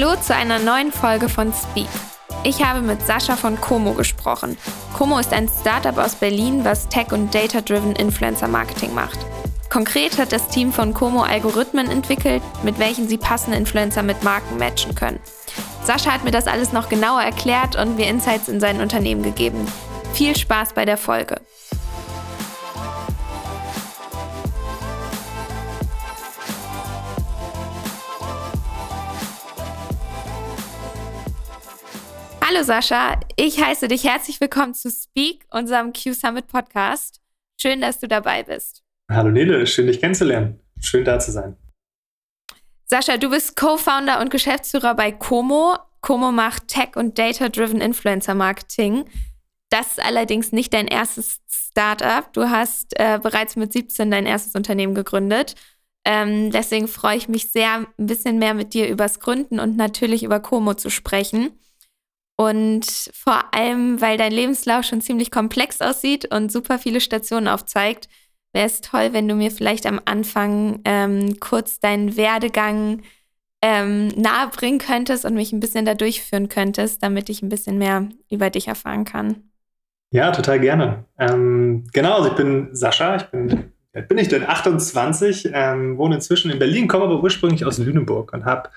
Hallo zu einer neuen Folge von Speak. Ich habe mit Sascha von Como gesprochen. Como ist ein Startup aus Berlin, was Tech- und Data-Driven Influencer-Marketing macht. Konkret hat das Team von Como Algorithmen entwickelt, mit welchen sie passende Influencer mit Marken matchen können. Sascha hat mir das alles noch genauer erklärt und mir Insights in sein Unternehmen gegeben. Viel Spaß bei der Folge. Hallo Sascha, ich heiße dich herzlich willkommen zu Speak, unserem Q Summit Podcast. Schön, dass du dabei bist. Hallo Nele, schön dich kennenzulernen. Schön da zu sein. Sascha, du bist Co-Founder und Geschäftsführer bei Como. Como macht Tech- und Data-Driven Influencer Marketing. Das ist allerdings nicht dein erstes Startup. Du hast äh, bereits mit 17 dein erstes Unternehmen gegründet. Ähm, deswegen freue ich mich sehr, ein bisschen mehr mit dir übers Gründen und natürlich über Como zu sprechen. Und vor allem, weil dein Lebenslauf schon ziemlich komplex aussieht und super viele Stationen aufzeigt, wäre es toll, wenn du mir vielleicht am Anfang ähm, kurz deinen Werdegang ähm, nahebringen könntest und mich ein bisschen da durchführen könntest, damit ich ein bisschen mehr über dich erfahren kann. Ja, total gerne. Ähm, genau, also ich bin Sascha, ich bin, bin ich denn 28, ähm, wohne inzwischen in Berlin, komme aber ursprünglich aus Lüneburg und habe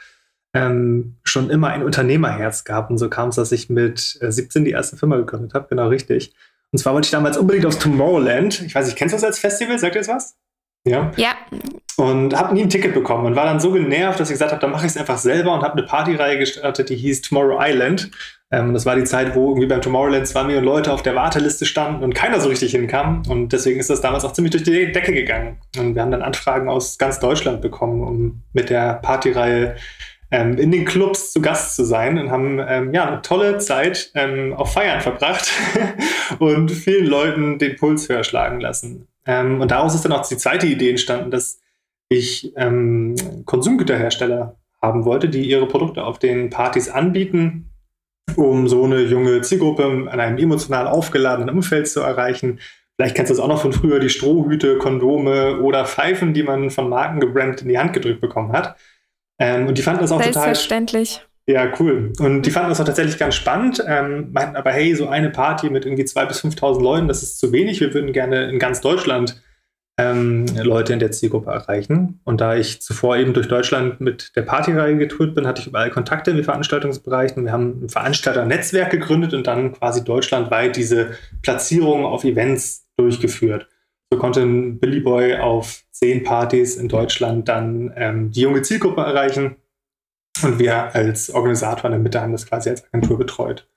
ähm, schon immer ein Unternehmerherz gehabt. Und so kam es, dass ich mit 17 äh, die erste Firma gegründet habe. Genau richtig. Und zwar wollte ich damals unbedingt aufs Tomorrowland. Ich weiß nicht, kennst du das als Festival? Sagt ihr das was? Ja. Ja. Und habe nie ein Ticket bekommen und war dann so genervt, dass ich gesagt habe, dann mache ich es einfach selber und habe eine Partyreihe gestartet, die hieß Tomorrow Island. Ähm, das war die Zeit, wo irgendwie beim Tomorrowland zwei Millionen Leute auf der Warteliste standen und keiner so richtig hinkam. Und deswegen ist das damals auch ziemlich durch die Decke gegangen. Und wir haben dann Anfragen aus ganz Deutschland bekommen, um mit der Partyreihe ähm, in den Clubs zu Gast zu sein und haben ähm, ja eine tolle Zeit ähm, auf Feiern verbracht und vielen Leuten den Puls höher schlagen lassen. Ähm, und daraus ist dann auch die zweite Idee entstanden, dass ich ähm, Konsumgüterhersteller haben wollte, die ihre Produkte auf den Partys anbieten, um so eine junge Zielgruppe in einem emotional aufgeladenen Umfeld zu erreichen. Vielleicht kennst du das auch noch von früher, die Strohhüte, Kondome oder Pfeifen, die man von Marken gebrannt in die Hand gedrückt bekommen hat. Ähm, und die fanden das auch Selbstverständlich. total. Ja, cool. Und die fanden das auch tatsächlich ganz spannend, ähm, meinten aber, hey, so eine Party mit irgendwie 2.000 bis 5.000 Leuten, das ist zu wenig. Wir würden gerne in ganz Deutschland ähm, Leute in der Zielgruppe erreichen. Und da ich zuvor eben durch Deutschland mit der Partyreihe getourt bin, hatte ich überall Kontakte in den Veranstaltungsbereichen. Wir haben ein Veranstalternetzwerk gegründet und dann quasi deutschlandweit diese Platzierungen auf Events durchgeführt. So konnte ein Billy Boy auf zehn Partys in Deutschland dann ähm, die junge Zielgruppe erreichen. Und wir als Organisator in der Mitte haben das quasi als Agentur betreut.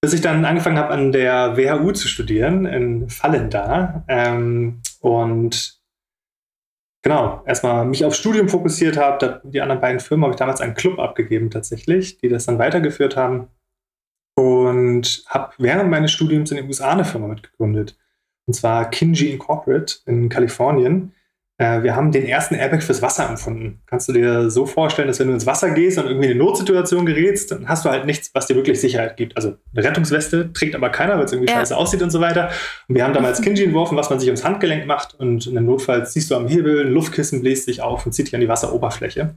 Bis ich dann angefangen habe, an der WHU zu studieren, in Fallenda. Ähm, und genau, erstmal mich aufs Studium fokussiert habe. Die anderen beiden Firmen habe ich damals einen Club abgegeben tatsächlich, die das dann weitergeführt haben. Und habe während meines Studiums in den USA eine Firma mitgegründet und zwar Kinji Incorporate in Kalifornien. Äh, wir haben den ersten Airbag fürs Wasser empfunden. Kannst du dir so vorstellen, dass wenn du ins Wasser gehst und irgendwie in eine Notsituation gerätst, dann hast du halt nichts, was dir wirklich Sicherheit gibt. Also eine Rettungsweste trägt aber keiner, weil es irgendwie ja. scheiße aussieht und so weiter. Und wir haben damals Kinji entworfen, was man sich ums Handgelenk macht und in einem Notfall ziehst du am Hebel, ein Luftkissen bläst sich auf und zieht dich an die Wasseroberfläche.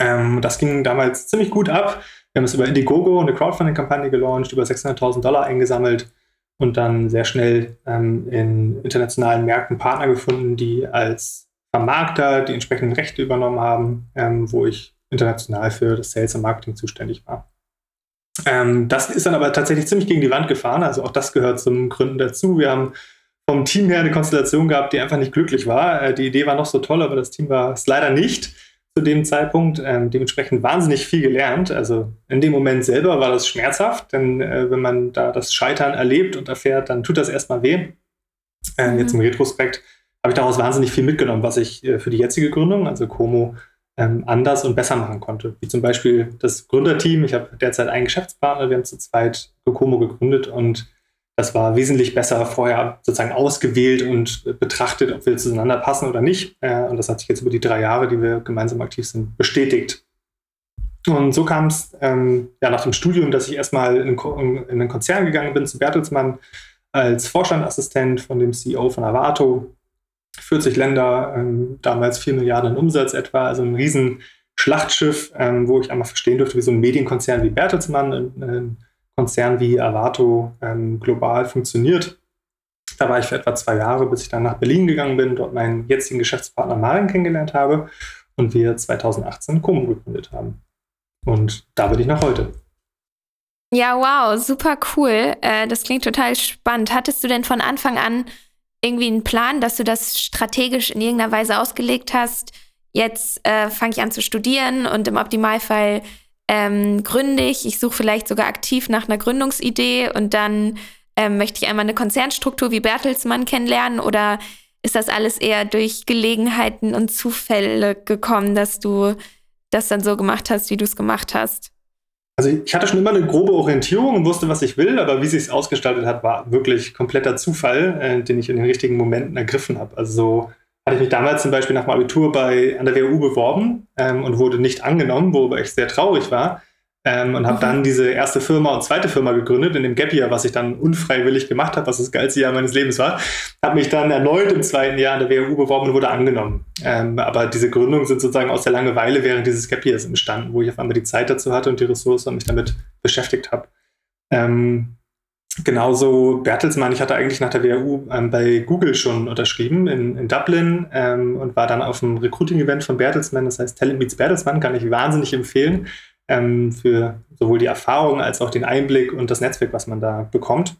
Ähm, das ging damals ziemlich gut ab. Wir haben es über Indiegogo, eine Crowdfunding-Kampagne gelauncht, über 600.000 Dollar eingesammelt und dann sehr schnell ähm, in internationalen Märkten Partner gefunden, die als Vermarkter die entsprechenden Rechte übernommen haben, ähm, wo ich international für das Sales und Marketing zuständig war. Ähm, das ist dann aber tatsächlich ziemlich gegen die Wand gefahren. Also auch das gehört zum Gründen dazu. Wir haben vom Team her eine Konstellation gehabt, die einfach nicht glücklich war. Äh, die Idee war noch so toll, aber das Team war es leider nicht zu dem Zeitpunkt. Ähm, dementsprechend wahnsinnig viel gelernt. Also in dem Moment selber war das schmerzhaft, denn äh, wenn man da das Scheitern erlebt und erfährt, dann tut das erstmal weh. Äh, mhm. Jetzt im Retrospekt habe ich daraus wahnsinnig viel mitgenommen, was ich äh, für die jetzige Gründung, also Como, ähm, anders und besser machen konnte. Wie zum Beispiel das Gründerteam. Ich habe derzeit einen Geschäftspartner, wir haben zu zweit Como gegründet und das war wesentlich besser vorher sozusagen ausgewählt und betrachtet, ob wir zueinander passen oder nicht. Äh, und das hat sich jetzt über die drei Jahre, die wir gemeinsam aktiv sind, bestätigt. Und so kam es ähm, ja, nach dem Studium, dass ich erstmal in, in einen Konzern gegangen bin, zu Bertelsmann, als Vorstandassistent von dem CEO von Avato. 40 Länder, ähm, damals 4 Milliarden Umsatz etwa, also ein riesen Schlachtschiff, ähm, wo ich einmal verstehen durfte, wie so ein Medienkonzern wie Bertelsmann, ein, ein Konzern wie Avato ähm, global funktioniert. Da war ich für etwa zwei Jahre, bis ich dann nach Berlin gegangen bin, dort meinen jetzigen Geschäftspartner Maren kennengelernt habe und wir 2018 Como gegründet haben. Und da bin ich noch heute. Ja, wow, super cool. Äh, das klingt total spannend. Hattest du denn von Anfang an irgendwie einen Plan, dass du das strategisch in irgendeiner Weise ausgelegt hast? Jetzt äh, fange ich an zu studieren und im Optimalfall ähm, gründe ich. Ich suche vielleicht sogar aktiv nach einer Gründungsidee und dann ähm, möchte ich einmal eine Konzernstruktur wie Bertelsmann kennenlernen oder ist das alles eher durch Gelegenheiten und Zufälle gekommen, dass du das dann so gemacht hast, wie du es gemacht hast? Also ich hatte schon immer eine grobe Orientierung und wusste, was ich will, aber wie sich es ausgestaltet hat, war wirklich kompletter Zufall, äh, den ich in den richtigen Momenten ergriffen habe. Also so hatte ich mich damals zum Beispiel nach dem Abitur bei, an der WU beworben ähm, und wurde nicht angenommen, worüber ich sehr traurig war. Ähm, und habe mhm. dann diese erste Firma und zweite Firma gegründet in dem Gap Year, was ich dann unfreiwillig gemacht habe, was das geilste Jahr meines Lebens war. Habe mich dann erneut im zweiten Jahr an der WU beworben und wurde angenommen. Ähm, aber diese Gründungen sind sozusagen aus der Langeweile während dieses Gap Years entstanden, wo ich auf einmal die Zeit dazu hatte und die Ressourcen und mich damit beschäftigt habe. Ähm, genauso Bertelsmann, ich hatte eigentlich nach der WU ähm, bei Google schon unterschrieben in, in Dublin ähm, und war dann auf dem Recruiting-Event von Bertelsmann, das heißt Talent Meets Bertelsmann, kann ich wahnsinnig empfehlen ähm, für sowohl die Erfahrung als auch den Einblick und das Netzwerk, was man da bekommt.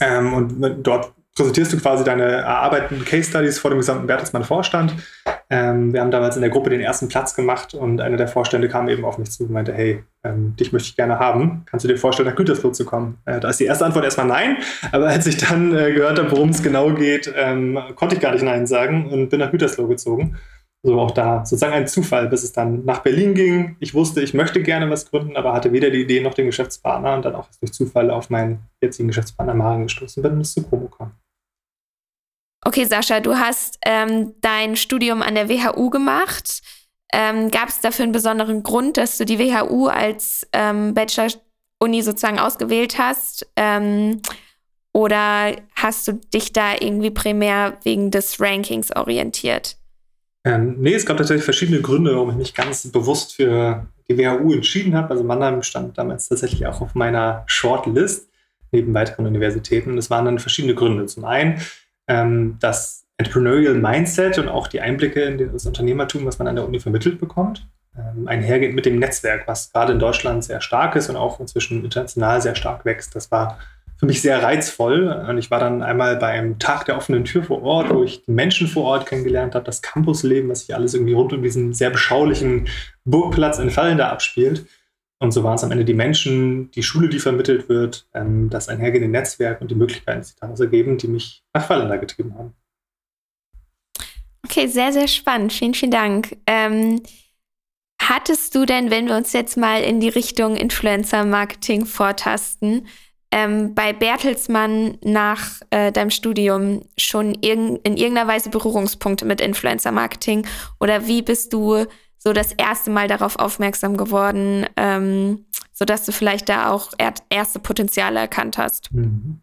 Ähm, und dort präsentierst du quasi deine erarbeiteten Case Studies vor dem gesamten Bertelsmann-Vorstand. Ähm, wir haben damals in der Gruppe den ersten Platz gemacht und einer der Vorstände kam eben auf mich zu und meinte, hey, ähm, dich möchte ich gerne haben. Kannst du dir vorstellen, nach Gütersloh zu kommen? Äh, da ist die erste Antwort erstmal nein, aber als ich dann äh, gehört habe, worum es genau geht, ähm, konnte ich gar nicht nein sagen und bin nach Gütersloh gezogen. So auch da sozusagen ein Zufall, bis es dann nach Berlin ging. Ich wusste, ich möchte gerne was gründen, aber hatte weder die Idee noch den Geschäftspartner und dann auch durch Zufall auf meinen jetzigen Geschäftspartner Maren gestoßen bin und es zu Promo kam. Okay, Sascha, du hast ähm, dein Studium an der WHU gemacht. Ähm, Gab es dafür einen besonderen Grund, dass du die WHU als ähm, Bachelor-Uni sozusagen ausgewählt hast? Ähm, oder hast du dich da irgendwie primär wegen des Rankings orientiert? Ähm, nee, es gab tatsächlich verschiedene Gründe, warum ich mich ganz bewusst für die WHU entschieden habe. Also Mannheim stand damals tatsächlich auch auf meiner Shortlist neben weiteren Universitäten. Das waren dann verschiedene Gründe. Zum einen ähm, das Entrepreneurial Mindset und auch die Einblicke in das Unternehmertum, was man an der Uni vermittelt bekommt. Ähm, einhergeht mit dem Netzwerk, was gerade in Deutschland sehr stark ist und auch inzwischen international sehr stark wächst. Das war für mich sehr reizvoll. Und ich war dann einmal beim Tag der offenen Tür vor Ort, wo ich die Menschen vor Ort kennengelernt habe, das Campusleben, was sich alles irgendwie rund um diesen sehr beschaulichen Burgplatz in Fallender abspielt. Und so waren es am Ende die Menschen, die Schule, die vermittelt wird, ähm, das einhergehende Netzwerk und die Möglichkeiten, die sich daraus ergeben, die mich nach Fallender getrieben haben. Okay, sehr, sehr spannend. Vielen, vielen Dank. Ähm, hattest du denn, wenn wir uns jetzt mal in die Richtung Influencer-Marketing vortasten, ähm, bei Bertelsmann nach äh, deinem Studium schon irg in irgendeiner Weise Berührungspunkte mit Influencer-Marketing? Oder wie bist du so das erste Mal darauf aufmerksam geworden, ähm, sodass du vielleicht da auch er erste Potenziale erkannt hast? Mhm.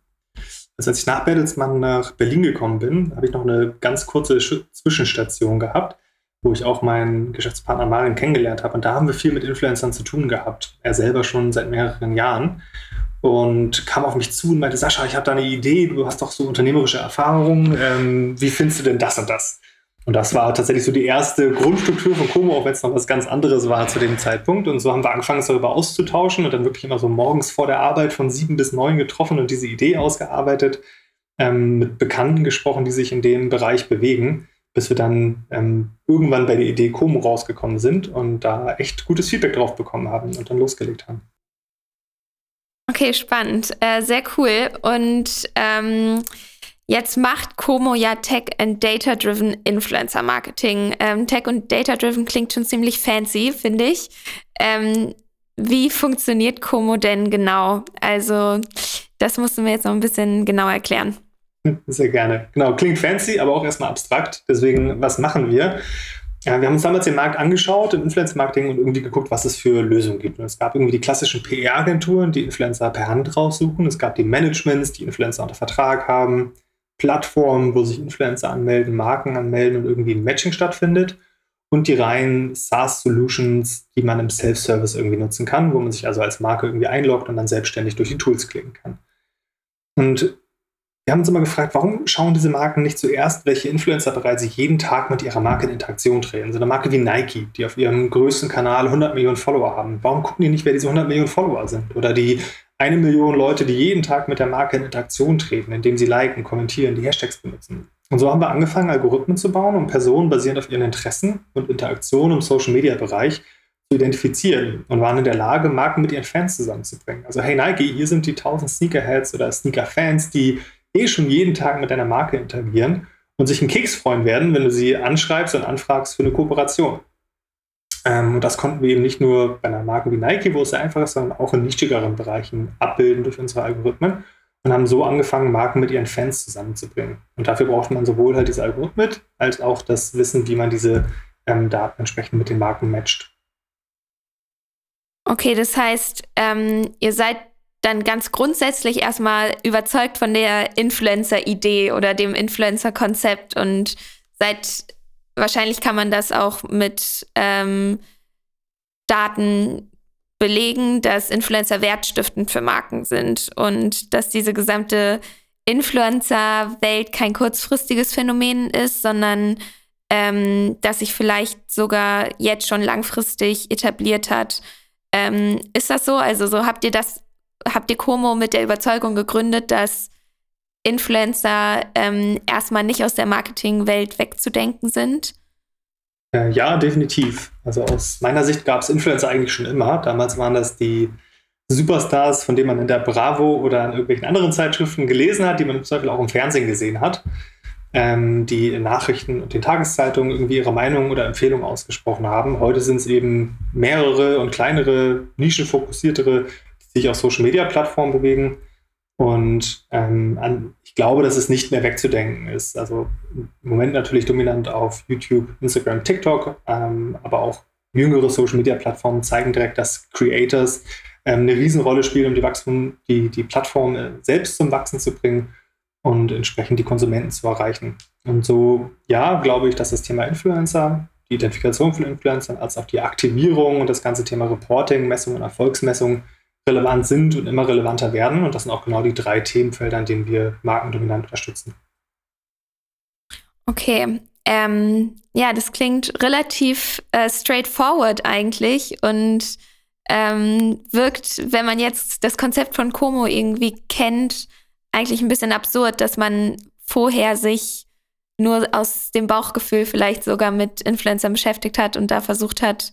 Also als ich nach Bertelsmann nach Berlin gekommen bin, habe ich noch eine ganz kurze Sch Zwischenstation gehabt, wo ich auch meinen Geschäftspartner Marin kennengelernt habe. Und da haben wir viel mit Influencern zu tun gehabt. Er selber schon seit mehreren Jahren und kam auf mich zu und meinte, Sascha, ich habe da eine Idee, du hast doch so unternehmerische Erfahrungen, ähm, wie findest du denn das und das? Und das war tatsächlich so die erste Grundstruktur von Como, auch wenn es noch was ganz anderes war zu dem Zeitpunkt. Und so haben wir angefangen, es darüber auszutauschen und dann wirklich immer so morgens vor der Arbeit von sieben bis neun getroffen und diese Idee ausgearbeitet, ähm, mit Bekannten gesprochen, die sich in dem Bereich bewegen, bis wir dann ähm, irgendwann bei der Idee Como rausgekommen sind und da echt gutes Feedback drauf bekommen haben und dann losgelegt haben. Okay, spannend. Äh, sehr cool. Und ähm, jetzt macht Como ja Tech and Data-Driven Influencer Marketing. Ähm, Tech und Data-Driven klingt schon ziemlich fancy, finde ich. Ähm, wie funktioniert Como denn genau? Also, das musst du mir jetzt noch ein bisschen genauer erklären. Sehr gerne. Genau, klingt fancy, aber auch erstmal abstrakt. Deswegen, was machen wir? Ja, wir haben uns damals den Markt angeschaut im Influencer-Marketing und irgendwie geguckt, was es für Lösungen gibt. Und es gab irgendwie die klassischen PR-Agenturen, die Influencer per Hand raussuchen. Es gab die Managements, die Influencer unter Vertrag haben. Plattformen, wo sich Influencer anmelden, Marken anmelden und irgendwie ein Matching stattfindet. und die reinen SaaS-Solutions, die man im Self-Service irgendwie nutzen kann, wo man sich also als Marke irgendwie einloggt und dann selbstständig durch die Tools klicken kann. Und wir haben uns immer gefragt, warum schauen diese Marken nicht zuerst, welche Influencer bereits jeden Tag mit ihrer Marke in Interaktion treten? So eine Marke wie Nike, die auf ihrem größten Kanal 100 Millionen Follower haben. Warum gucken die nicht, wer diese 100 Millionen Follower sind? Oder die eine Million Leute, die jeden Tag mit der Marke in Interaktion treten, indem sie liken, kommentieren, die Hashtags benutzen. Und so haben wir angefangen, Algorithmen zu bauen, um Personen basierend auf ihren Interessen und Interaktionen im Social-Media-Bereich zu identifizieren und waren in der Lage, Marken mit ihren Fans zusammenzubringen. Also, hey Nike, hier sind die 1000 Sneakerheads oder Sneaker-Fans, die eh schon jeden Tag mit deiner Marke interagieren und sich einen Keks freuen werden, wenn du sie anschreibst und anfragst für eine Kooperation. Ähm, und das konnten wir eben nicht nur bei einer Marke wie Nike, wo es sehr einfach ist, sondern auch in nischigeren Bereichen abbilden durch unsere Algorithmen und haben so angefangen, Marken mit ihren Fans zusammenzubringen. Und dafür braucht man sowohl halt diese Algorithmen als auch das Wissen, wie man diese ähm, Daten entsprechend mit den Marken matcht. Okay, das heißt, ähm, ihr seid dann ganz grundsätzlich erstmal überzeugt von der Influencer-Idee oder dem Influencer-Konzept und seid wahrscheinlich kann man das auch mit ähm, Daten belegen, dass Influencer wertstiftend für Marken sind und dass diese gesamte Influencer-Welt kein kurzfristiges Phänomen ist, sondern ähm, dass sich vielleicht sogar jetzt schon langfristig etabliert hat. Ähm, ist das so? Also so habt ihr das habt ihr Como mit der Überzeugung gegründet, dass Influencer ähm, erstmal nicht aus der Marketingwelt wegzudenken sind? Äh, ja, definitiv. Also aus meiner Sicht gab es Influencer eigentlich schon immer. Damals waren das die Superstars, von denen man in der Bravo oder in irgendwelchen anderen Zeitschriften gelesen hat, die man im Zweifel auch im Fernsehen gesehen hat, ähm, die in Nachrichten und den Tageszeitungen irgendwie ihre Meinung oder Empfehlung ausgesprochen haben. Heute sind es eben mehrere und kleinere, nischenfokussiertere sich auf Social-Media-Plattformen bewegen. Und ähm, ich glaube, dass es nicht mehr wegzudenken ist. Also im Moment natürlich dominant auf YouTube, Instagram, TikTok, ähm, aber auch jüngere Social-Media-Plattformen zeigen direkt, dass Creators ähm, eine Riesenrolle spielen, um die, Wachstum, die, die Plattform äh, selbst zum Wachsen zu bringen und entsprechend die Konsumenten zu erreichen. Und so, ja, glaube ich, dass das Thema Influencer, die Identifikation von Influencern, als auch die Aktivierung und das ganze Thema Reporting, Messung und Erfolgsmessung relevant sind und immer relevanter werden. Und das sind auch genau die drei Themenfelder, in denen wir markendominant unterstützen. Okay. Ähm, ja, das klingt relativ äh, straightforward eigentlich und ähm, wirkt, wenn man jetzt das Konzept von Como irgendwie kennt, eigentlich ein bisschen absurd, dass man vorher sich nur aus dem Bauchgefühl vielleicht sogar mit Influencern beschäftigt hat und da versucht hat,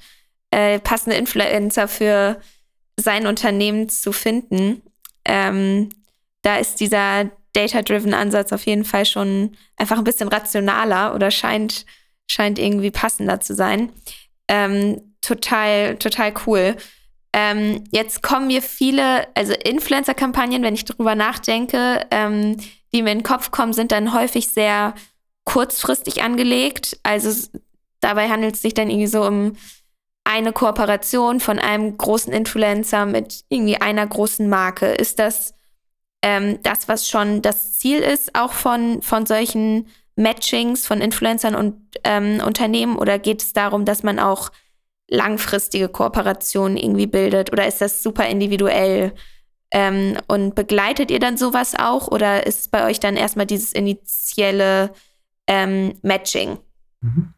äh, passende Influencer für sein Unternehmen zu finden. Ähm, da ist dieser Data-Driven Ansatz auf jeden Fall schon einfach ein bisschen rationaler oder scheint, scheint irgendwie passender zu sein. Ähm, total, total cool. Ähm, jetzt kommen mir viele, also Influencer-Kampagnen, wenn ich darüber nachdenke, ähm, die mir in den Kopf kommen, sind dann häufig sehr kurzfristig angelegt. Also dabei handelt es sich dann irgendwie so um eine Kooperation von einem großen Influencer mit irgendwie einer großen Marke? Ist das ähm, das, was schon das Ziel ist, auch von, von solchen Matchings von Influencern und ähm, Unternehmen? Oder geht es darum, dass man auch langfristige Kooperationen irgendwie bildet? Oder ist das super individuell? Ähm, und begleitet ihr dann sowas auch? Oder ist bei euch dann erstmal dieses initiale ähm, Matching? Mhm.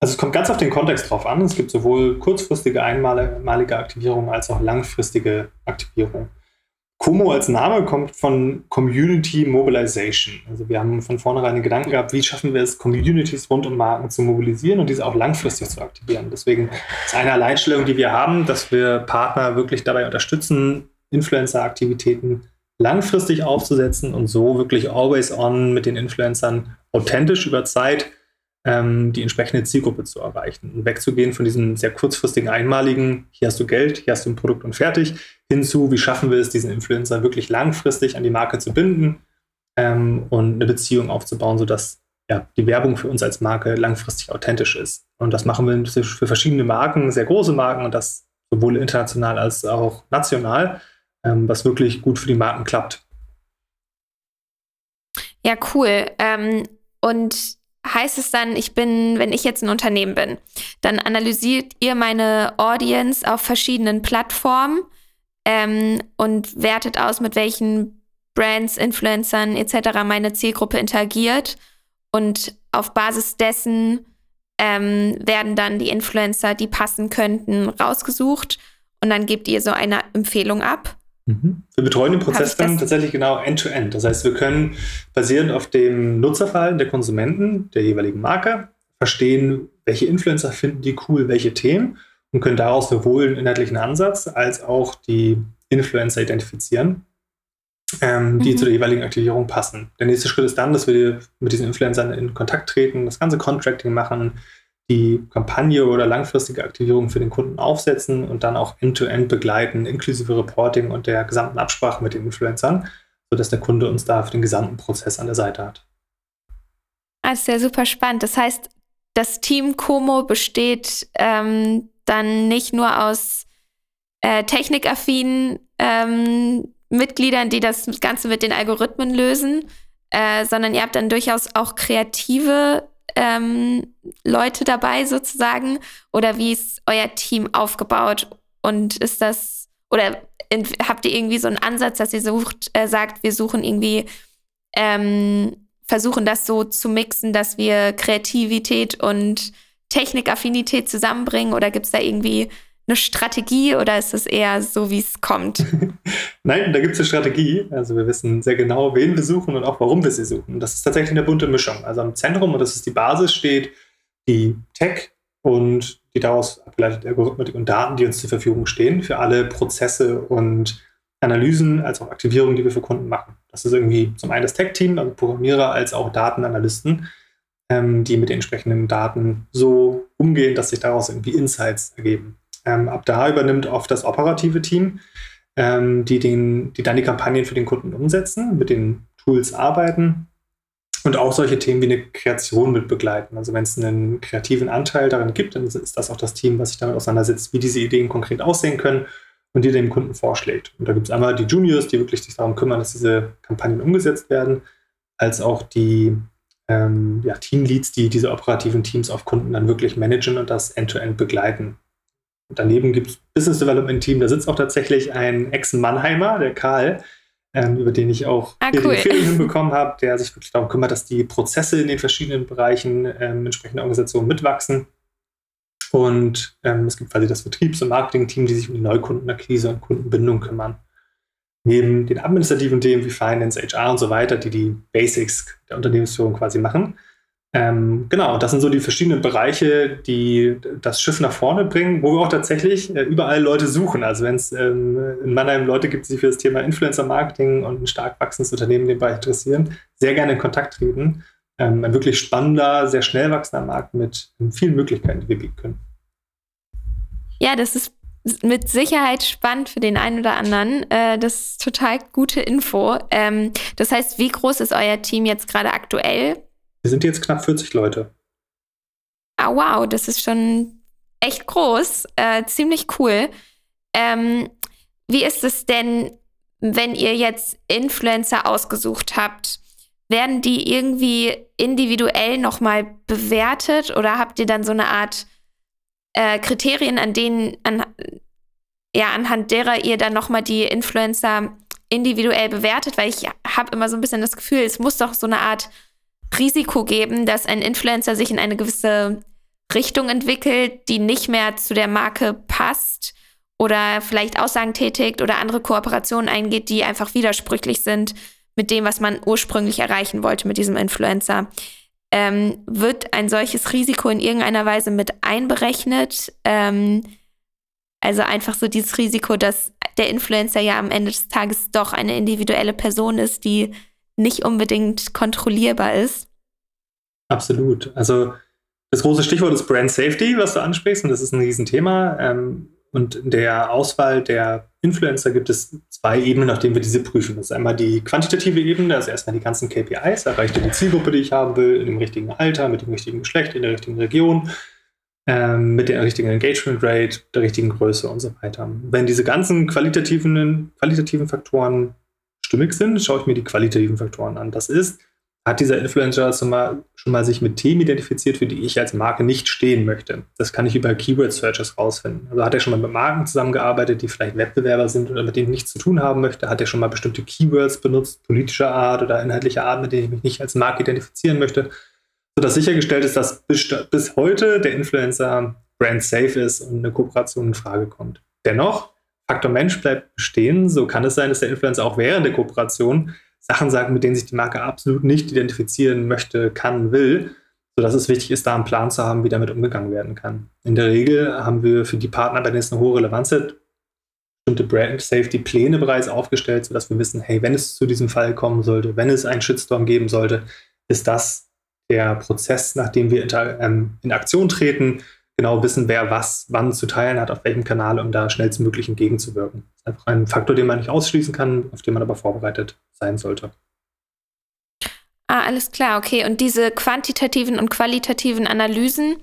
Also es kommt ganz auf den Kontext drauf an. Es gibt sowohl kurzfristige einmalige Aktivierung als auch langfristige Aktivierung. Como als Name kommt von Community Mobilization. Also wir haben von vornherein den Gedanken gehabt, wie schaffen wir es, Communities rund um Marken zu mobilisieren und diese auch langfristig zu aktivieren. Deswegen ist eine Alleinstellung, die wir haben, dass wir Partner wirklich dabei unterstützen, Influencer-Aktivitäten langfristig aufzusetzen und so wirklich always on mit den Influencern authentisch über Zeit ähm, die entsprechende Zielgruppe zu erreichen und wegzugehen von diesem sehr kurzfristigen, einmaligen, hier hast du Geld, hier hast du ein Produkt und fertig, hinzu, wie schaffen wir es, diesen Influencer wirklich langfristig an die Marke zu binden ähm, und eine Beziehung aufzubauen, sodass ja, die Werbung für uns als Marke langfristig authentisch ist. Und das machen wir für verschiedene Marken, sehr große Marken und das sowohl international als auch national, ähm, was wirklich gut für die Marken klappt. Ja, cool. Ähm, und heißt es dann, ich bin, wenn ich jetzt ein Unternehmen bin, dann analysiert ihr meine Audience auf verschiedenen Plattformen ähm, und wertet aus, mit welchen Brands, Influencern etc. meine Zielgruppe interagiert. Und auf Basis dessen ähm, werden dann die Influencer, die passen könnten, rausgesucht. Und dann gebt ihr so eine Empfehlung ab. Mhm. Wir betreuen den Prozess dann tatsächlich genau end-to-end. -End. Das heißt, wir können basierend auf dem Nutzerverhalten der Konsumenten der jeweiligen Marke verstehen, welche Influencer finden die cool, welche Themen und können daraus sowohl einen inhaltlichen Ansatz als auch die Influencer identifizieren, ähm, die mhm. zu der jeweiligen Aktivierung passen. Der nächste Schritt ist dann, dass wir mit diesen Influencern in Kontakt treten, das ganze Contracting machen, die Kampagne oder langfristige Aktivierung für den Kunden aufsetzen und dann auch end-to-end -End begleiten, inklusive Reporting und der gesamten Absprache mit den Influencern, sodass der Kunde uns da für den gesamten Prozess an der Seite hat. Das ist ja super spannend. Das heißt, das Team Como besteht ähm, dann nicht nur aus äh, technikaffinen ähm, Mitgliedern, die das Ganze mit den Algorithmen lösen, äh, sondern ihr habt dann durchaus auch kreative ähm, Leute dabei sozusagen? Oder wie ist euer Team aufgebaut? Und ist das, oder habt ihr irgendwie so einen Ansatz, dass ihr sucht, äh, sagt, wir suchen irgendwie, ähm, versuchen das so zu mixen, dass wir Kreativität und Technikaffinität zusammenbringen? Oder gibt es da irgendwie eine Strategie oder ist es eher so, wie es kommt? Nein, da gibt es eine Strategie. Also wir wissen sehr genau, wen wir suchen und auch warum wir sie suchen. Das ist tatsächlich eine bunte Mischung. Also am Zentrum, und das ist die Basis, steht die Tech und die daraus abgeleitete Algorithmik und Daten, die uns zur Verfügung stehen für alle Prozesse und Analysen als auch Aktivierungen, die wir für Kunden machen. Das ist irgendwie zum einen das Tech-Team, also Programmierer, als auch Datenanalysten, ähm, die mit den entsprechenden Daten so umgehen, dass sich daraus irgendwie Insights ergeben. Ähm, ab da übernimmt oft das operative Team, ähm, die, den, die dann die Kampagnen für den Kunden umsetzen, mit den Tools arbeiten und auch solche Themen wie eine Kreation mit begleiten. Also wenn es einen kreativen Anteil darin gibt, dann ist das auch das Team, was sich damit auseinandersetzt, wie diese Ideen konkret aussehen können und die dem Kunden vorschlägt. Und da gibt es einmal die Juniors, die wirklich sich darum kümmern, dass diese Kampagnen umgesetzt werden, als auch die ähm, ja, Teamleads, die diese operativen Teams auf Kunden dann wirklich managen und das end-to-end -End begleiten. Daneben gibt es Business Development Team, da sitzt auch tatsächlich ein Ex-Mannheimer, der Karl, ähm, über den ich auch ah, cool. die hinbekommen habe, der sich wirklich darum kümmert, dass die Prozesse in den verschiedenen Bereichen ähm, entsprechender Organisationen mitwachsen. Und ähm, es gibt quasi das Vertriebs- und Marketing-Team, die sich um die Neukundenakquise und Kundenbindung kümmern. Neben den administrativen Themen wie Finance, HR und so weiter, die die Basics der Unternehmensführung quasi machen, ähm, genau, das sind so die verschiedenen Bereiche, die das Schiff nach vorne bringen, wo wir auch tatsächlich äh, überall Leute suchen. Also wenn es ähm, in Mannheim Leute gibt, die sich für das Thema Influencer-Marketing und ein stark wachsendes Unternehmen Bereich interessieren, sehr gerne in Kontakt treten. Ähm, ein wirklich spannender, sehr schnell wachsender Markt mit vielen Möglichkeiten, die wir bieten können. Ja, das ist mit Sicherheit spannend für den einen oder anderen. Äh, das ist total gute Info. Ähm, das heißt, wie groß ist euer Team jetzt gerade aktuell? Wir sind jetzt knapp 40 Leute. Ah, wow, das ist schon echt groß. Äh, ziemlich cool. Ähm, wie ist es denn, wenn ihr jetzt Influencer ausgesucht habt? Werden die irgendwie individuell nochmal bewertet oder habt ihr dann so eine Art äh, Kriterien, an denen, an, ja, anhand derer ihr dann nochmal die Influencer individuell bewertet? Weil ich habe immer so ein bisschen das Gefühl, es muss doch so eine Art Risiko geben, dass ein Influencer sich in eine gewisse Richtung entwickelt, die nicht mehr zu der Marke passt oder vielleicht Aussagen tätigt oder andere Kooperationen eingeht, die einfach widersprüchlich sind mit dem, was man ursprünglich erreichen wollte mit diesem Influencer. Ähm, wird ein solches Risiko in irgendeiner Weise mit einberechnet? Ähm, also einfach so dieses Risiko, dass der Influencer ja am Ende des Tages doch eine individuelle Person ist, die nicht unbedingt kontrollierbar ist. Absolut. Also das große Stichwort ist Brand Safety, was du ansprichst, und das ist ein Riesenthema. Ähm, und in der Auswahl der Influencer gibt es zwei Ebenen, nach denen wir diese prüfen. Das ist einmal die quantitative Ebene, also erstmal die ganzen KPIs, erreicht die Zielgruppe, die ich haben will, in dem richtigen Alter, mit dem richtigen Geschlecht, in der richtigen Region, ähm, mit der richtigen Engagement Rate, der richtigen Größe und so weiter. Wenn diese ganzen qualitativen, qualitativen Faktoren stimmig sind, schaue ich mir die qualitativen Faktoren an. Das ist, hat dieser Influencer schon mal, schon mal sich mit Themen identifiziert, für die ich als Marke nicht stehen möchte. Das kann ich über Keyword Searches rausfinden. Also hat er schon mal mit Marken zusammengearbeitet, die vielleicht Wettbewerber sind oder mit denen ich nichts zu tun haben möchte? Hat er schon mal bestimmte Keywords benutzt, politischer Art oder inhaltlicher Art, mit denen ich mich nicht als Marke identifizieren möchte? Sodass sichergestellt ist, dass bis, bis heute der Influencer brand safe ist und eine Kooperation in Frage kommt. Dennoch, Faktor Mensch bleibt bestehen. So kann es sein, dass der Influencer auch während der Kooperation Sachen sagen, mit denen sich die Marke absolut nicht identifizieren möchte, kann, will, sodass es wichtig ist, da einen Plan zu haben, wie damit umgegangen werden kann. In der Regel haben wir für die Partner, bei denen es eine hohe Relevanz hat, bestimmte Brand Safety Pläne bereits aufgestellt, sodass wir wissen, hey, wenn es zu diesem Fall kommen sollte, wenn es einen Shitstorm geben sollte, ist das der Prozess, nachdem wir ähm, in Aktion treten, genau wissen, wer was wann zu teilen hat, auf welchem Kanal, um da schnellstmöglich entgegenzuwirken. Das ist einfach ein Faktor, den man nicht ausschließen kann, auf den man aber vorbereitet sein sollte. Ah, alles klar, okay. Und diese quantitativen und qualitativen Analysen,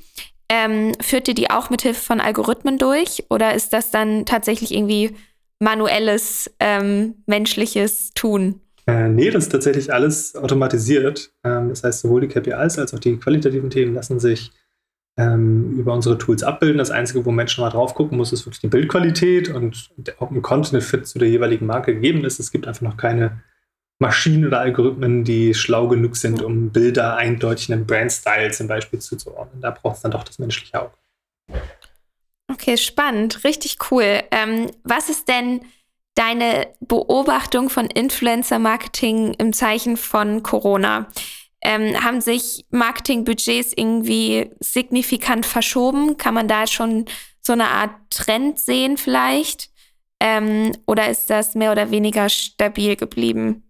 ähm, führt ihr die auch mit Hilfe von Algorithmen durch? Oder ist das dann tatsächlich irgendwie manuelles, ähm, menschliches Tun? Äh, nee, das ist tatsächlich alles automatisiert. Ähm, das heißt, sowohl die KPIs als auch die qualitativen Themen lassen sich ähm, über unsere Tools abbilden. Das Einzige, wo Menschen mal drauf gucken muss, ist wirklich die Bildqualität und ob ein Content Fit zu der jeweiligen Marke gegeben ist. Es gibt einfach noch keine Maschinen oder Algorithmen, die schlau genug sind, um Bilder eindeutig einem Brand-Style zum Beispiel zuzuordnen. Da braucht es dann doch das menschliche Auge. Okay, spannend, richtig cool. Ähm, was ist denn deine Beobachtung von Influencer-Marketing im Zeichen von Corona? Ähm, haben sich Marketingbudgets irgendwie signifikant verschoben? Kann man da schon so eine Art Trend sehen vielleicht? Ähm, oder ist das mehr oder weniger stabil geblieben?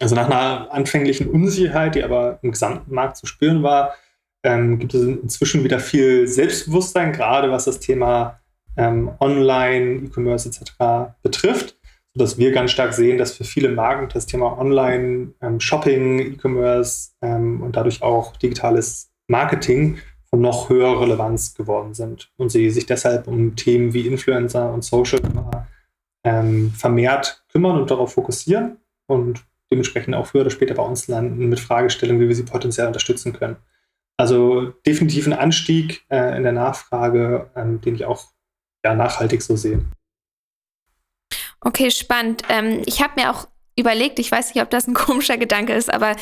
Also nach einer anfänglichen Unsicherheit, die aber im gesamten Markt zu spüren war, ähm, gibt es inzwischen wieder viel Selbstbewusstsein, gerade was das Thema ähm, Online, E-Commerce etc. betrifft, sodass wir ganz stark sehen, dass für viele Marken das Thema Online, ähm, Shopping, E-Commerce ähm, und dadurch auch digitales Marketing von noch höherer Relevanz geworden sind und sie sich deshalb um Themen wie Influencer und Social ähm, vermehrt kümmern und darauf fokussieren und dementsprechend auch früher oder später bei uns landen mit Fragestellungen, wie wir sie potenziell unterstützen können. Also definitiv ein Anstieg äh, in der Nachfrage, ähm, den ich auch ja, nachhaltig so sehe. Okay, spannend. Ähm, ich habe mir auch überlegt, ich weiß nicht, ob das ein komischer Gedanke ist, aber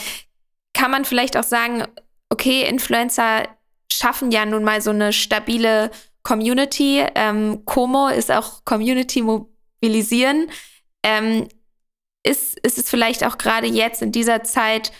kann man vielleicht auch sagen, okay, Influencer schaffen ja nun mal so eine stabile Community. Ähm, Como ist auch Community mobilisieren. Ähm, ist, ist es vielleicht auch gerade jetzt in dieser Zeit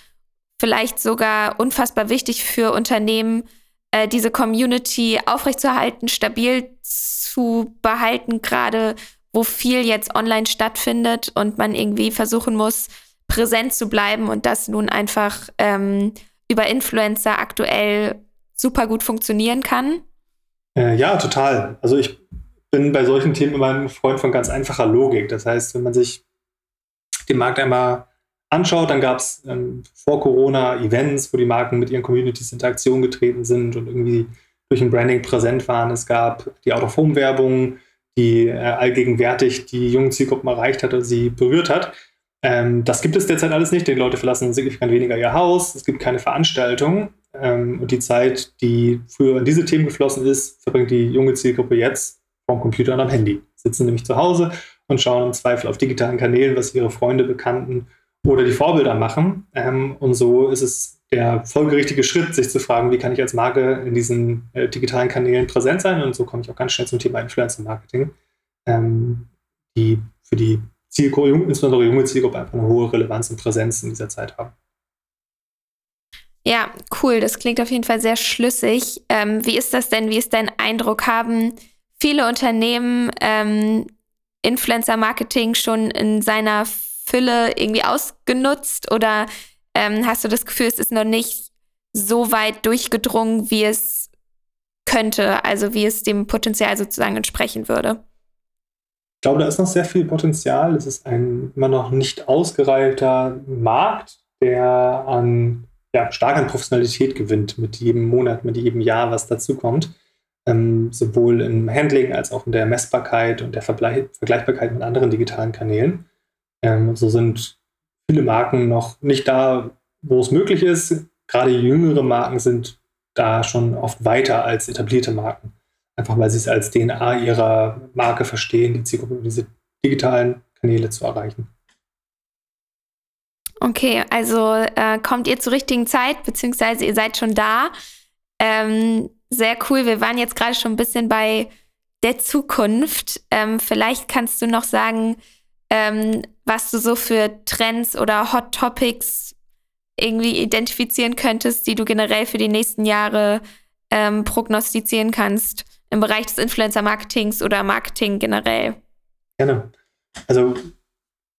vielleicht sogar unfassbar wichtig für Unternehmen, äh, diese Community aufrechtzuerhalten, stabil zu behalten, gerade wo viel jetzt online stattfindet und man irgendwie versuchen muss, präsent zu bleiben und das nun einfach ähm, über Influencer aktuell super gut funktionieren kann? Äh, ja, total. Also ich bin bei solchen Themen immer ein Freund von ganz einfacher Logik. Das heißt, wenn man sich den Markt einmal anschaut, dann gab es ähm, vor Corona Events, wo die Marken mit ihren Communities in Interaktion getreten sind und irgendwie durch ein Branding präsent waren. Es gab die Out-of-Home-Werbung, die äh, allgegenwärtig die jungen Zielgruppen erreicht hat und sie berührt hat. Ähm, das gibt es derzeit alles nicht. Die Leute verlassen signifikant weniger ihr Haus. Es gibt keine Veranstaltungen. Ähm, und die Zeit, die früher in diese Themen geflossen ist, verbringt die junge Zielgruppe jetzt vom Computer und am Handy. Sitzen nämlich zu Hause und schauen im Zweifel auf digitalen Kanälen, was ihre Freunde, Bekannten oder die Vorbilder machen. Ähm, und so ist es der folgerichtige Schritt, sich zu fragen, wie kann ich als Marke in diesen äh, digitalen Kanälen präsent sein? Und so komme ich auch ganz schnell zum Thema Influencer-Marketing, ähm, die für die Zielgruppe, insbesondere junge Zielgruppe, einfach eine hohe Relevanz und Präsenz in dieser Zeit haben. Ja, cool. Das klingt auf jeden Fall sehr schlüssig. Ähm, wie ist das denn? Wie ist dein Eindruck? Haben viele Unternehmen ähm, Influencer-Marketing schon in seiner Fülle irgendwie ausgenutzt oder ähm, hast du das Gefühl, es ist noch nicht so weit durchgedrungen, wie es könnte, also wie es dem Potenzial sozusagen entsprechen würde? Ich glaube, da ist noch sehr viel Potenzial. Es ist ein immer noch nicht ausgereifter Markt, der an, ja, stark an Professionalität gewinnt mit jedem Monat, mit jedem Jahr, was dazu kommt ähm, sowohl im Handling als auch in der Messbarkeit und der Vergleich Vergleichbarkeit mit anderen digitalen Kanälen. Ähm, so sind viele Marken noch nicht da, wo es möglich ist. Gerade jüngere Marken sind da schon oft weiter als etablierte Marken. Einfach weil sie es als DNA ihrer Marke verstehen, die Zielgruppe über diese digitalen Kanäle zu erreichen. Okay, also äh, kommt ihr zur richtigen Zeit, beziehungsweise ihr seid schon da. Ähm, sehr cool. Wir waren jetzt gerade schon ein bisschen bei der Zukunft. Ähm, vielleicht kannst du noch sagen, ähm, was du so für Trends oder Hot Topics irgendwie identifizieren könntest, die du generell für die nächsten Jahre ähm, prognostizieren kannst im Bereich des Influencer-Marketings oder Marketing generell. Gerne. Also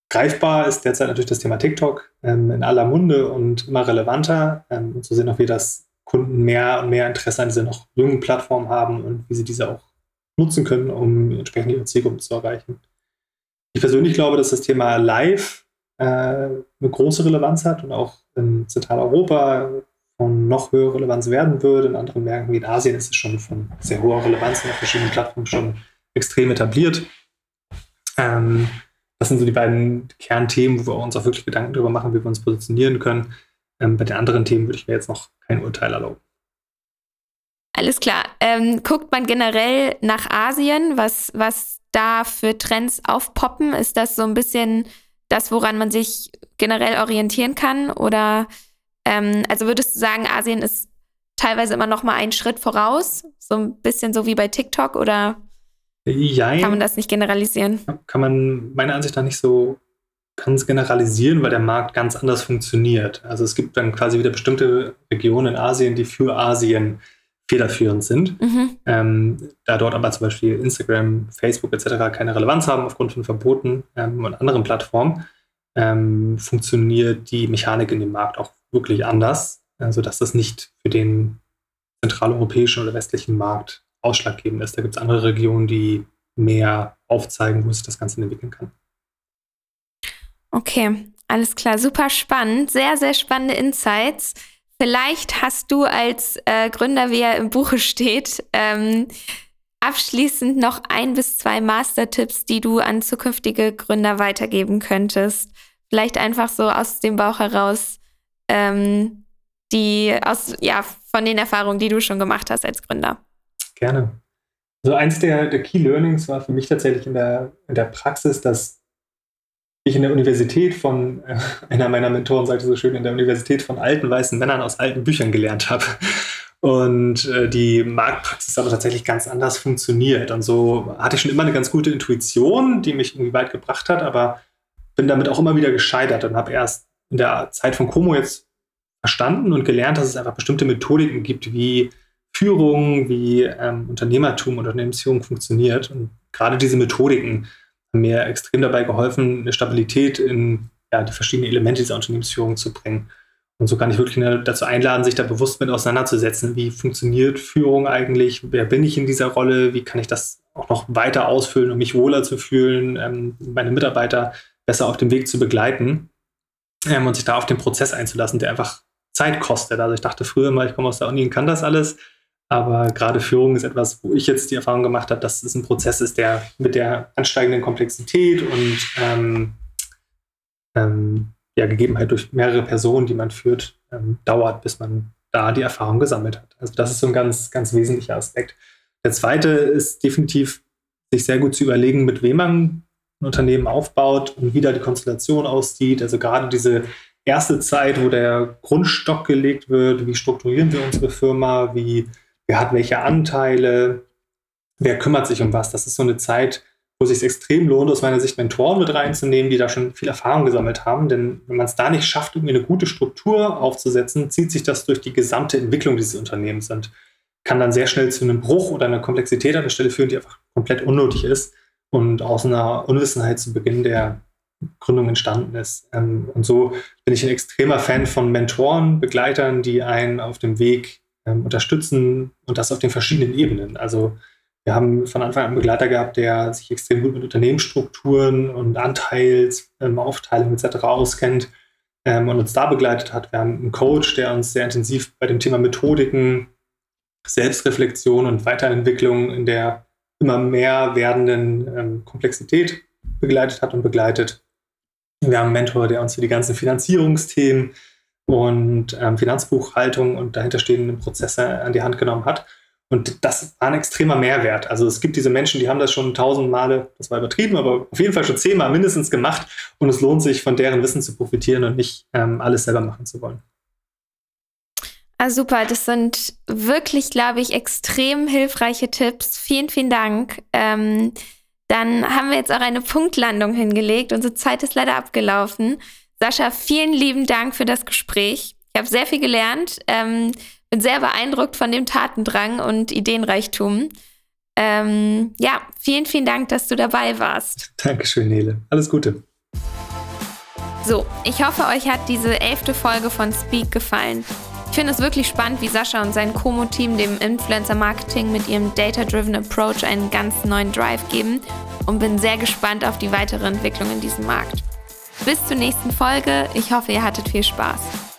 greifbar ist derzeit natürlich das Thema TikTok ähm, in aller Munde und immer relevanter. Ähm, und so sehen auch wir, dass Kunden mehr und mehr Interesse an dieser noch jungen Plattform haben und wie sie diese auch nutzen können, um entsprechend ihre Zielgruppe zu erreichen. Ich persönlich glaube, dass das Thema Live äh, eine große Relevanz hat und auch in Zentraleuropa von noch höherer Relevanz werden würde. In anderen Märkten wie in Asien ist es schon von sehr hoher Relevanz und auf verschiedenen Plattformen schon extrem etabliert. Ähm, das sind so die beiden Kernthemen, wo wir uns auch wirklich Gedanken darüber machen, wie wir uns positionieren können. Ähm, bei den anderen Themen würde ich mir jetzt noch kein Urteil erlauben. Alles klar. Ähm, guckt man generell nach Asien, was, was da für Trends aufpoppen? Ist das so ein bisschen das, woran man sich generell orientieren kann? Oder ähm, also würdest du sagen, Asien ist teilweise immer noch mal einen Schritt voraus? So ein bisschen so wie bei TikTok oder Jein. kann man das nicht generalisieren? Kann man meiner Ansicht nach nicht so ganz generalisieren, weil der Markt ganz anders funktioniert. Also es gibt dann quasi wieder bestimmte Regionen in Asien, die für Asien federführend sind. Mhm. Ähm, da dort aber zum Beispiel Instagram, Facebook etc. keine Relevanz haben aufgrund von Verboten ähm, und anderen Plattformen, ähm, funktioniert die Mechanik in dem Markt auch wirklich anders, äh, sodass das nicht für den zentraleuropäischen oder westlichen Markt ausschlaggebend ist. Da gibt es andere Regionen, die mehr aufzeigen, wo sich das Ganze entwickeln kann. Okay, alles klar, super spannend, sehr, sehr spannende Insights. Vielleicht hast du als äh, Gründer, wie er im Buche steht, ähm, abschließend noch ein bis zwei Master-Tipps, die du an zukünftige Gründer weitergeben könntest. Vielleicht einfach so aus dem Bauch heraus, ähm, die aus, ja, von den Erfahrungen, die du schon gemacht hast als Gründer. Gerne. Also eins der, der Key Learnings war für mich tatsächlich in der, in der Praxis, dass ich in der Universität von, äh, einer meiner Mentoren sagte so schön, in der Universität von alten weißen Männern aus alten Büchern gelernt habe. Und äh, die Marktpraxis aber tatsächlich ganz anders funktioniert. Und so hatte ich schon immer eine ganz gute Intuition, die mich irgendwie weit gebracht hat, aber bin damit auch immer wieder gescheitert und habe erst in der Zeit von Como jetzt verstanden und gelernt, dass es einfach bestimmte Methodiken gibt, wie Führung, wie ähm, Unternehmertum, Unternehmensführung funktioniert. Und gerade diese Methodiken mir extrem dabei geholfen, eine Stabilität in ja, die verschiedenen Elemente dieser Unternehmensführung zu bringen. Und so kann ich wirklich dazu einladen, sich da bewusst mit auseinanderzusetzen. Wie funktioniert Führung eigentlich? Wer bin ich in dieser Rolle? Wie kann ich das auch noch weiter ausfüllen, um mich wohler zu fühlen, ähm, meine Mitarbeiter besser auf dem Weg zu begleiten ähm, und sich da auf den Prozess einzulassen, der einfach Zeit kostet. Also ich dachte früher mal, ich komme aus der Uni und kann das alles. Aber gerade Führung ist etwas, wo ich jetzt die Erfahrung gemacht habe, dass es ein Prozess ist, der mit der ansteigenden Komplexität und ähm, ähm, ja, Gegebenheit durch mehrere Personen, die man führt, ähm, dauert, bis man da die Erfahrung gesammelt hat. Also das ist so ein ganz, ganz wesentlicher Aspekt. Der zweite ist definitiv, sich sehr gut zu überlegen, mit wem man ein Unternehmen aufbaut und wie da die Konstellation aussieht. Also gerade diese erste Zeit, wo der Grundstock gelegt wird, wie strukturieren wir unsere Firma, wie wer hat welche Anteile, wer kümmert sich um was. Das ist so eine Zeit, wo es sich extrem lohnt, aus meiner Sicht Mentoren mit reinzunehmen, die da schon viel Erfahrung gesammelt haben. Denn wenn man es da nicht schafft, irgendwie eine gute Struktur aufzusetzen, zieht sich das durch die gesamte Entwicklung dieses Unternehmens und kann dann sehr schnell zu einem Bruch oder einer Komplexität an der Stelle führen, die einfach komplett unnötig ist und aus einer Unwissenheit zu Beginn der Gründung entstanden ist. Ähm, und so bin ich ein extremer Fan von Mentoren, Begleitern, die einen auf dem Weg ähm, unterstützen und das auf den verschiedenen Ebenen. Also wir haben von Anfang an einen Begleiter gehabt, der sich extrem gut mit Unternehmensstrukturen und Anteilsaufteilung ähm, etc. auskennt ähm, und uns da begleitet hat. Wir haben einen Coach, der uns sehr intensiv bei dem Thema Methodiken, Selbstreflexion und Weiterentwicklung in der immer mehr werdenden ähm, Komplexität begleitet hat und begleitet. Wir haben einen Mentor, der uns für die ganzen Finanzierungsthemen und ähm, Finanzbuchhaltung und dahinterstehende Prozesse an die Hand genommen hat. Und das war ein extremer Mehrwert. Also es gibt diese Menschen, die haben das schon tausend Male, das war übertrieben, aber auf jeden Fall schon zehnmal mindestens gemacht. Und es lohnt sich, von deren Wissen zu profitieren und nicht ähm, alles selber machen zu wollen. Ah, super, das sind wirklich, glaube ich, extrem hilfreiche Tipps. Vielen, vielen Dank. Ähm, dann haben wir jetzt auch eine Punktlandung hingelegt. Unsere Zeit ist leider abgelaufen. Sascha, vielen lieben Dank für das Gespräch. Ich habe sehr viel gelernt. Ähm, bin sehr beeindruckt von dem Tatendrang und Ideenreichtum. Ähm, ja, vielen, vielen Dank, dass du dabei warst. Dankeschön, Nele. Alles Gute. So, ich hoffe, euch hat diese elfte Folge von Speak gefallen. Ich finde es wirklich spannend, wie Sascha und sein Como-Team dem Influencer-Marketing mit ihrem Data-Driven Approach einen ganz neuen Drive geben und bin sehr gespannt auf die weitere Entwicklung in diesem Markt. Bis zur nächsten Folge. Ich hoffe, ihr hattet viel Spaß.